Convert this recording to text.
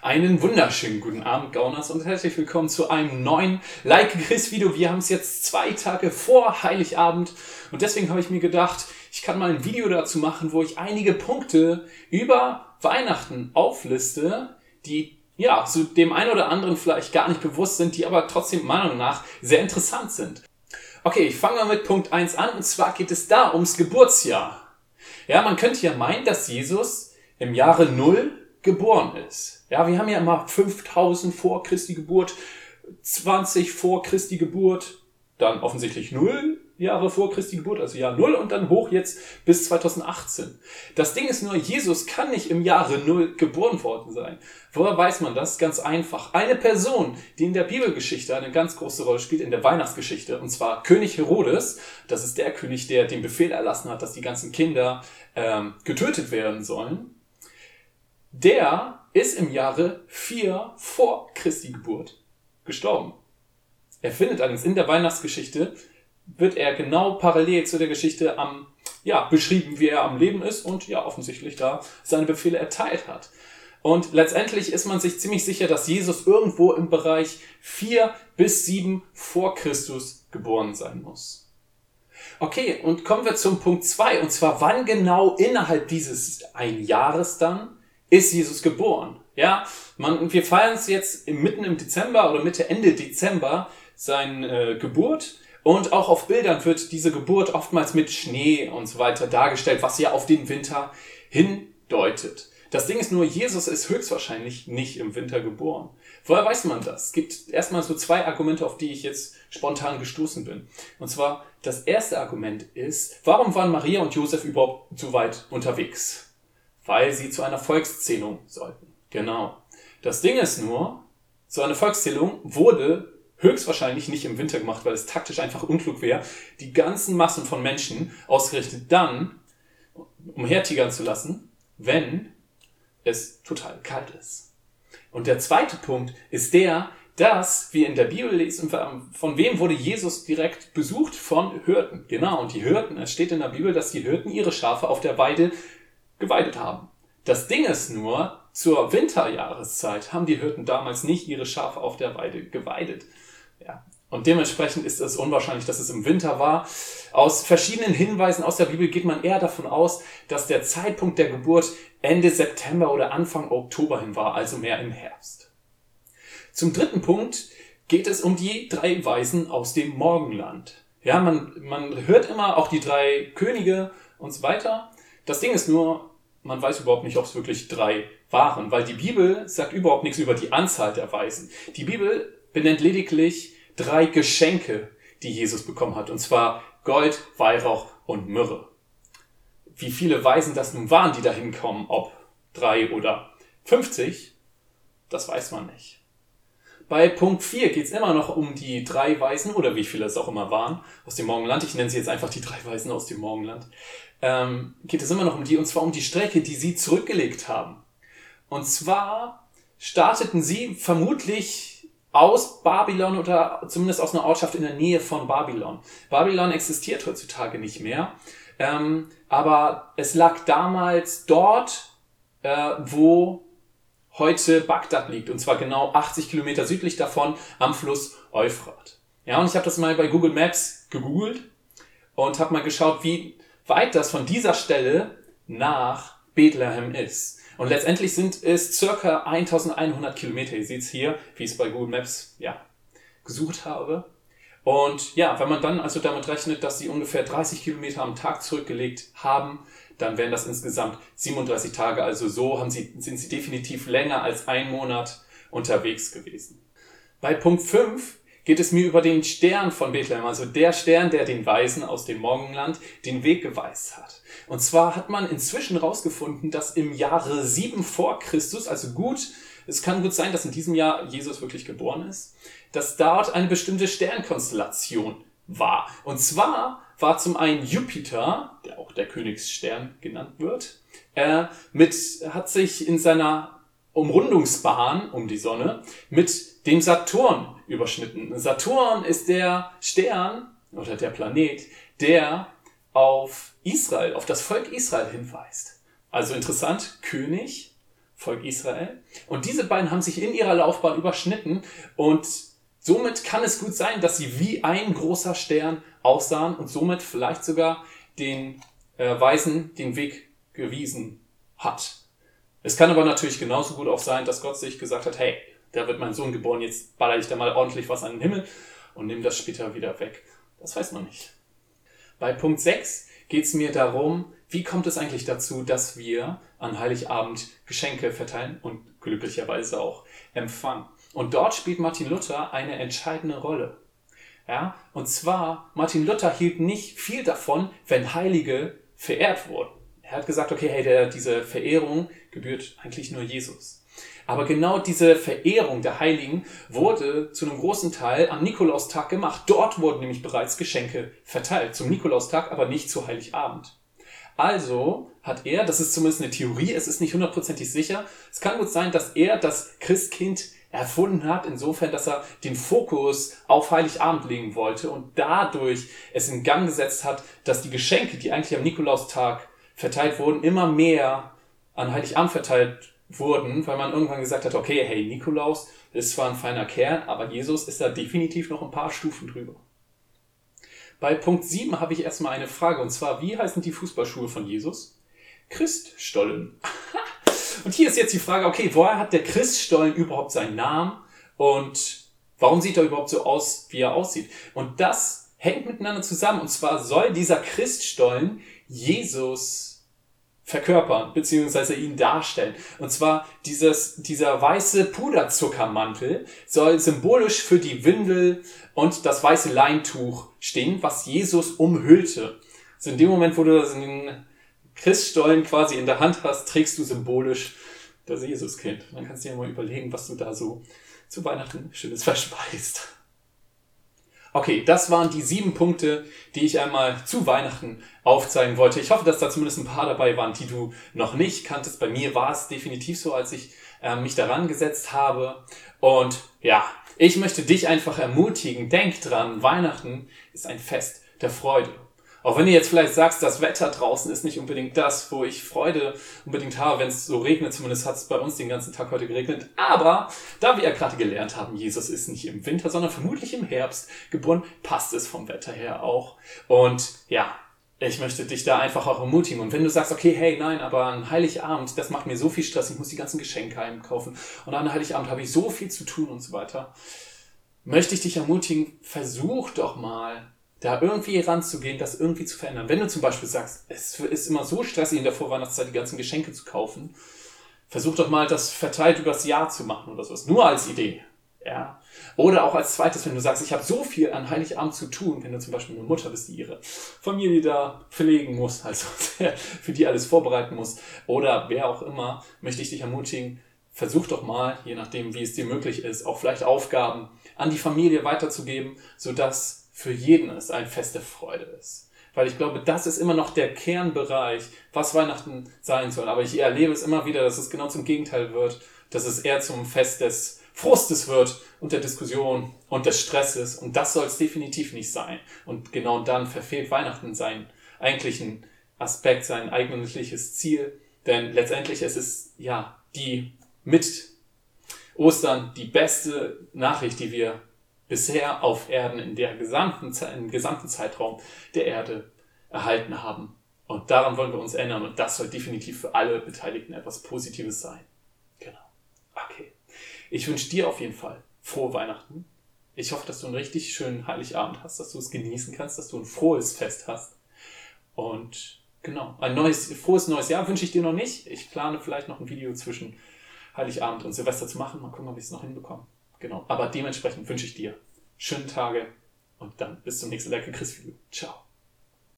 Einen wunderschönen guten Abend, Gauners, und herzlich willkommen zu einem neuen Like Chris Video. Wir haben es jetzt zwei Tage vor Heiligabend und deswegen habe ich mir gedacht, ich kann mal ein Video dazu machen, wo ich einige Punkte über Weihnachten aufliste, die ja, zu dem einen oder anderen vielleicht gar nicht bewusst sind, die aber trotzdem Meinung nach sehr interessant sind. Okay, ich fange mal mit Punkt 1 an und zwar geht es da ums Geburtsjahr. Ja, man könnte ja meinen, dass Jesus im Jahre Null geboren ist. Ja, wir haben ja immer 5000 vor Christi Geburt, 20 vor Christi Geburt, dann offensichtlich 0 Jahre vor Christi Geburt, also Jahr 0 und dann hoch jetzt bis 2018. Das Ding ist nur, Jesus kann nicht im Jahre 0 geboren worden sein. Woher weiß man das? Ganz einfach. Eine Person, die in der Bibelgeschichte eine ganz große Rolle spielt, in der Weihnachtsgeschichte, und zwar König Herodes, das ist der König, der den Befehl erlassen hat, dass die ganzen Kinder ähm, getötet werden sollen der ist im Jahre 4 vor Christi Geburt gestorben. Er findet allerdings in der Weihnachtsgeschichte, wird er genau parallel zu der Geschichte am, ja, beschrieben, wie er am Leben ist und ja, offensichtlich da seine Befehle erteilt hat. Und letztendlich ist man sich ziemlich sicher, dass Jesus irgendwo im Bereich 4 bis 7 vor Christus geboren sein muss. Okay, und kommen wir zum Punkt 2, und zwar wann genau innerhalb dieses ein Jahres dann ist Jesus geboren. Ja, man, wir feiern es jetzt mitten im Dezember oder Mitte, Ende Dezember seine äh, Geburt. Und auch auf Bildern wird diese Geburt oftmals mit Schnee und so weiter dargestellt, was ja auf den Winter hindeutet. Das Ding ist nur, Jesus ist höchstwahrscheinlich nicht im Winter geboren. Woher weiß man das? Es gibt erstmal so zwei Argumente, auf die ich jetzt spontan gestoßen bin. Und zwar, das erste Argument ist, warum waren Maria und Josef überhaupt so weit unterwegs? Weil sie zu einer Volkszählung sollten. Genau. Das Ding ist nur, so eine Volkszählung wurde höchstwahrscheinlich nicht im Winter gemacht, weil es taktisch einfach unklug wäre, die ganzen Massen von Menschen ausgerichtet dann umhertigern zu lassen, wenn es total kalt ist. Und der zweite Punkt ist der, dass wir in der Bibel lesen, von wem wurde Jesus direkt besucht? Von Hirten. Genau, und die Hirten, es steht in der Bibel, dass die Hirten ihre Schafe auf der Weide geweidet haben. Das Ding ist nur, zur Winterjahreszeit haben die Hirten damals nicht ihre Schafe auf der Weide geweidet. Ja. Und dementsprechend ist es unwahrscheinlich, dass es im Winter war. Aus verschiedenen Hinweisen aus der Bibel geht man eher davon aus, dass der Zeitpunkt der Geburt Ende September oder Anfang Oktober hin war, also mehr im Herbst. Zum dritten Punkt geht es um die drei Weisen aus dem Morgenland. Ja, man, man hört immer auch die drei Könige und so weiter. Das Ding ist nur, man weiß überhaupt nicht, ob es wirklich drei waren, weil die Bibel sagt überhaupt nichts über die Anzahl der Weisen. Die Bibel benennt lediglich drei Geschenke, die Jesus bekommen hat, und zwar Gold, Weihrauch und Myrrhe. Wie viele Weisen das nun waren, die dahin kommen, ob drei oder 50, das weiß man nicht. Bei Punkt 4 geht es immer noch um die drei Weisen, oder wie viele es auch immer waren, aus dem Morgenland. Ich nenne sie jetzt einfach die drei Weisen aus dem Morgenland ähm, geht es immer noch um die, und zwar um die Strecke, die sie zurückgelegt haben. Und zwar starteten sie vermutlich aus Babylon oder zumindest aus einer Ortschaft in der Nähe von Babylon. Babylon existiert heutzutage nicht mehr, ähm, aber es lag damals dort, äh, wo heute Bagdad liegt, und zwar genau 80 Kilometer südlich davon am Fluss Euphrat. Ja, und ich habe das mal bei Google Maps gegoogelt und habe mal geschaut, wie weit das von dieser Stelle nach Bethlehem ist. Und letztendlich sind es circa 1100 Kilometer. Ihr seht es hier, wie ich es bei Google Maps ja, gesucht habe. Und ja, wenn man dann also damit rechnet, dass sie ungefähr 30 Kilometer am Tag zurückgelegt haben, dann wären das insgesamt 37 Tage. Also so haben sie, sind sie definitiv länger als ein Monat unterwegs gewesen. Bei Punkt 5 geht es mir über den Stern von Bethlehem, also der Stern, der den Weisen aus dem Morgenland den Weg geweist hat. Und zwar hat man inzwischen herausgefunden, dass im Jahre 7 vor Christus, also gut, es kann gut sein, dass in diesem Jahr Jesus wirklich geboren ist, dass dort eine bestimmte Sternkonstellation war. Und zwar war zum einen Jupiter, der auch der Königsstern genannt wird, äh, mit, hat sich in seiner Umrundungsbahn um die Sonne mit dem Saturn überschnitten. Saturn ist der Stern oder der Planet, der auf Israel, auf das Volk Israel hinweist. Also interessant, König, Volk Israel. Und diese beiden haben sich in ihrer Laufbahn überschnitten und somit kann es gut sein, dass sie wie ein großer Stern aussahen und somit vielleicht sogar den äh, Weisen den Weg gewiesen hat. Es kann aber natürlich genauso gut auch sein, dass Gott sich gesagt hat, hey, da wird mein Sohn geboren, jetzt baller ich da mal ordentlich was an den Himmel und nehme das später wieder weg. Das weiß man nicht. Bei Punkt 6 geht es mir darum, wie kommt es eigentlich dazu, dass wir an Heiligabend Geschenke verteilen und glücklicherweise auch empfangen. Und dort spielt Martin Luther eine entscheidende Rolle. Ja, und zwar, Martin Luther hielt nicht viel davon, wenn Heilige verehrt wurden. Er hat gesagt, okay, hey, der, diese Verehrung gebührt eigentlich nur Jesus. Aber genau diese Verehrung der Heiligen wurde zu einem großen Teil am Nikolaustag gemacht. Dort wurden nämlich bereits Geschenke verteilt. Zum Nikolaustag, aber nicht zu Heiligabend. Also hat er, das ist zumindest eine Theorie, es ist nicht hundertprozentig sicher, es kann gut sein, dass er das Christkind erfunden hat, insofern, dass er den Fokus auf Heiligabend legen wollte und dadurch es in Gang gesetzt hat, dass die Geschenke, die eigentlich am Nikolaustag verteilt wurden, immer mehr an Heiligabend verteilt wurden, weil man irgendwann gesagt hat, okay, hey, Nikolaus ist zwar ein feiner Kerl, aber Jesus ist da definitiv noch ein paar Stufen drüber. Bei Punkt 7 habe ich erstmal eine Frage und zwar, wie heißen die Fußballschuhe von Jesus? Christstollen. Und hier ist jetzt die Frage, okay, woher hat der Christstollen überhaupt seinen Namen und warum sieht er überhaupt so aus, wie er aussieht? Und das hängt miteinander zusammen und zwar soll dieser Christstollen Jesus verkörpern, beziehungsweise ihn darstellen. Und zwar dieses, dieser weiße Puderzuckermantel soll symbolisch für die Windel und das weiße Leintuch stehen, was Jesus umhüllte. Also in dem Moment, wo du das in den Christstollen quasi in der Hand hast, trägst du symbolisch das Jesuskind. Dann kannst du dir mal überlegen, was du da so zu Weihnachten Schönes verspeist. Okay, das waren die sieben Punkte, die ich einmal zu Weihnachten aufzeigen wollte. Ich hoffe, dass da zumindest ein paar dabei waren, die du noch nicht kanntest. Bei mir war es definitiv so, als ich äh, mich daran gesetzt habe. Und ja, ich möchte dich einfach ermutigen, denk dran, Weihnachten ist ein Fest der Freude. Auch wenn du jetzt vielleicht sagst, das Wetter draußen ist nicht unbedingt das, wo ich Freude unbedingt habe, wenn es so regnet, zumindest hat es bei uns den ganzen Tag heute geregnet. Aber da wir ja gerade gelernt haben, Jesus ist nicht im Winter, sondern vermutlich im Herbst geboren, passt es vom Wetter her auch. Und ja, ich möchte dich da einfach auch ermutigen. Und wenn du sagst, okay, hey, nein, aber an Heiligabend, das macht mir so viel Stress, ich muss die ganzen Geschenke einkaufen und an Heiligabend habe ich so viel zu tun und so weiter, möchte ich dich ermutigen, versuch doch mal da irgendwie ranzugehen, das irgendwie zu verändern. Wenn du zum Beispiel sagst, es ist immer so stressig in der Vorweihnachtszeit die ganzen Geschenke zu kaufen, versuch doch mal das verteilt übers Jahr zu machen oder sowas. Nur als Idee. Ja. Oder auch als zweites, wenn du sagst, ich habe so viel an Heiligabend zu tun, wenn du zum Beispiel eine Mutter bist, die ihre Familie da pflegen muss, also für die alles vorbereiten muss, oder wer auch immer, möchte ich dich ermutigen, versuch doch mal, je nachdem, wie es dir möglich ist, auch vielleicht Aufgaben an die Familie weiterzugeben, sodass für jeden es ein Fest der Freude ist. Weil ich glaube, das ist immer noch der Kernbereich, was Weihnachten sein soll. Aber ich erlebe es immer wieder, dass es genau zum Gegenteil wird, dass es eher zum Fest des Frustes wird und der Diskussion und des Stresses. Und das soll es definitiv nicht sein. Und genau dann verfehlt Weihnachten seinen eigentlichen Aspekt, sein eigentliches Ziel. Denn letztendlich ist es ja die mit Ostern die beste Nachricht, die wir bisher auf Erden in der gesamten, im gesamten Zeitraum der Erde erhalten haben. Und daran wollen wir uns ändern und das soll definitiv für alle Beteiligten etwas Positives sein. Genau. Okay. Ich wünsche dir auf jeden Fall frohe Weihnachten. Ich hoffe, dass du einen richtig schönen Heiligabend hast, dass du es genießen kannst, dass du ein frohes Fest hast. Und genau, ein neues, frohes neues Jahr wünsche ich dir noch nicht. Ich plane vielleicht noch ein Video zwischen Heiligabend und Silvester zu machen. Mal gucken, ob ich es noch hinbekomme. Genau. Aber dementsprechend wünsche ich dir schöne Tage und dann bis zum nächsten Like Chris Video. Ciao.